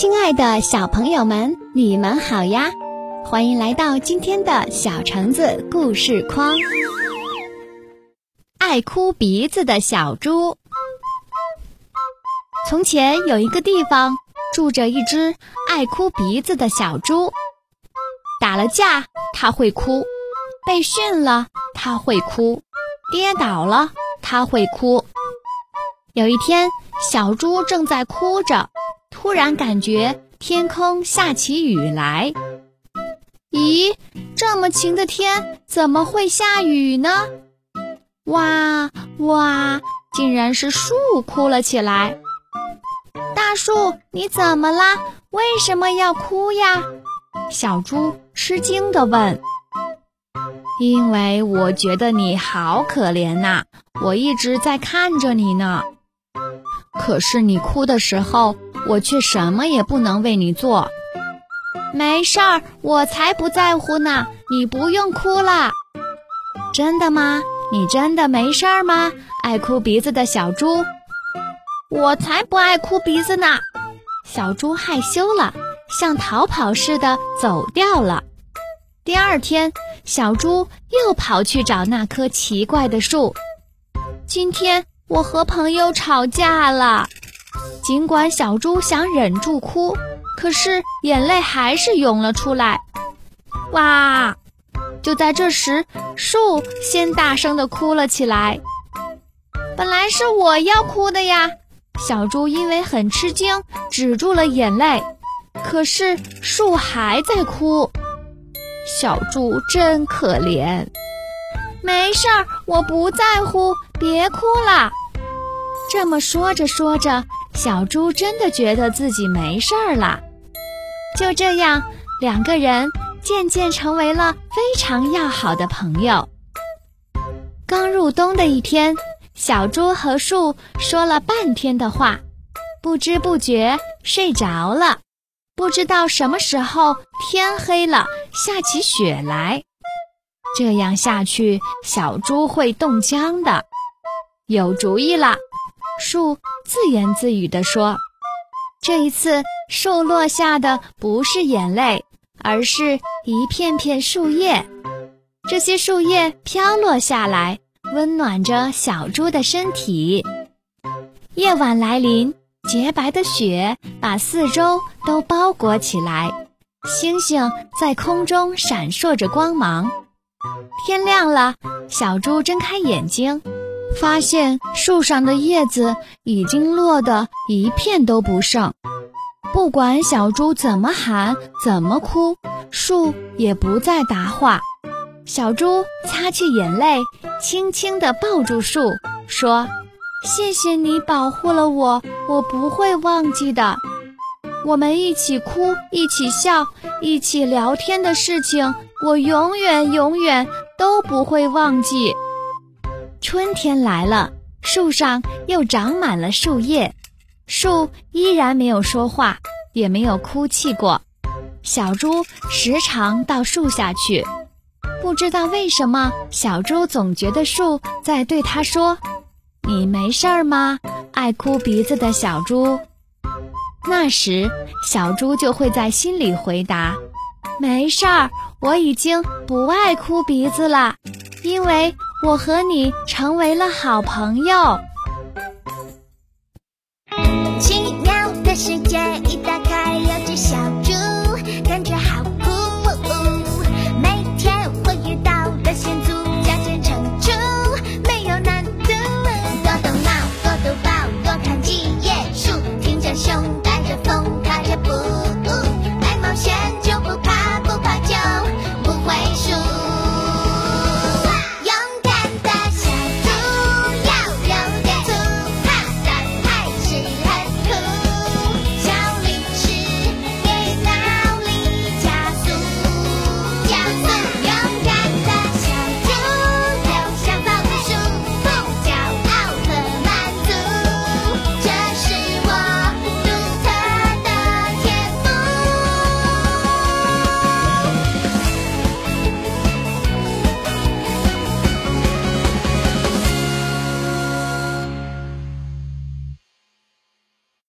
亲爱的小朋友们，你们好呀！欢迎来到今天的小橙子故事框。爱哭鼻子的小猪。从前有一个地方住着一只爱哭鼻子的小猪，打了架它会哭，被训了它会哭，跌倒了它会哭。有一天，小猪正在哭着。突然感觉天空下起雨来。咦，这么晴的天怎么会下雨呢？哇哇，竟然是树哭了起来。大树，你怎么啦？为什么要哭呀？小猪吃惊地问。因为我觉得你好可怜呐，我一直在看着你呢。可是你哭的时候。我却什么也不能为你做。没事儿，我才不在乎呢。你不用哭了。真的吗？你真的没事儿吗？爱哭鼻子的小猪。我才不爱哭鼻子呢。小猪害羞了，像逃跑似的走掉了。第二天，小猪又跑去找那棵奇怪的树。今天我和朋友吵架了。尽管小猪想忍住哭，可是眼泪还是涌了出来。哇！就在这时，树先大声地哭了起来。本来是我要哭的呀！小猪因为很吃惊，止住了眼泪。可是树还在哭，小猪真可怜。没事儿，我不在乎，别哭了。这么说着说着。小猪真的觉得自己没事儿了，就这样，两个人渐渐成为了非常要好的朋友。刚入冬的一天，小猪和树说了半天的话，不知不觉睡着了。不知道什么时候天黑了，下起雪来，这样下去，小猪会冻僵的。有主意了。树自言自语地说：“这一次，树落下的不是眼泪，而是一片片树叶。这些树叶飘落下来，温暖着小猪的身体。夜晚来临，洁白的雪把四周都包裹起来，星星在空中闪烁着光芒。天亮了，小猪睁开眼睛。”发现树上的叶子已经落得一片都不剩，不管小猪怎么喊、怎么哭，树也不再答话。小猪擦去眼泪，轻轻地抱住树，说：“谢谢你保护了我，我不会忘记的。我们一起哭、一起笑、一起聊天的事情，我永远、永远都不会忘记。”春天来了，树上又长满了树叶，树依然没有说话，也没有哭泣过。小猪时常到树下去，不知道为什么，小猪总觉得树在对它说：“你没事儿吗？”爱哭鼻子的小猪。那时，小猪就会在心里回答：“没事儿，我已经不爱哭鼻子了，因为。”我和你成为了好朋友。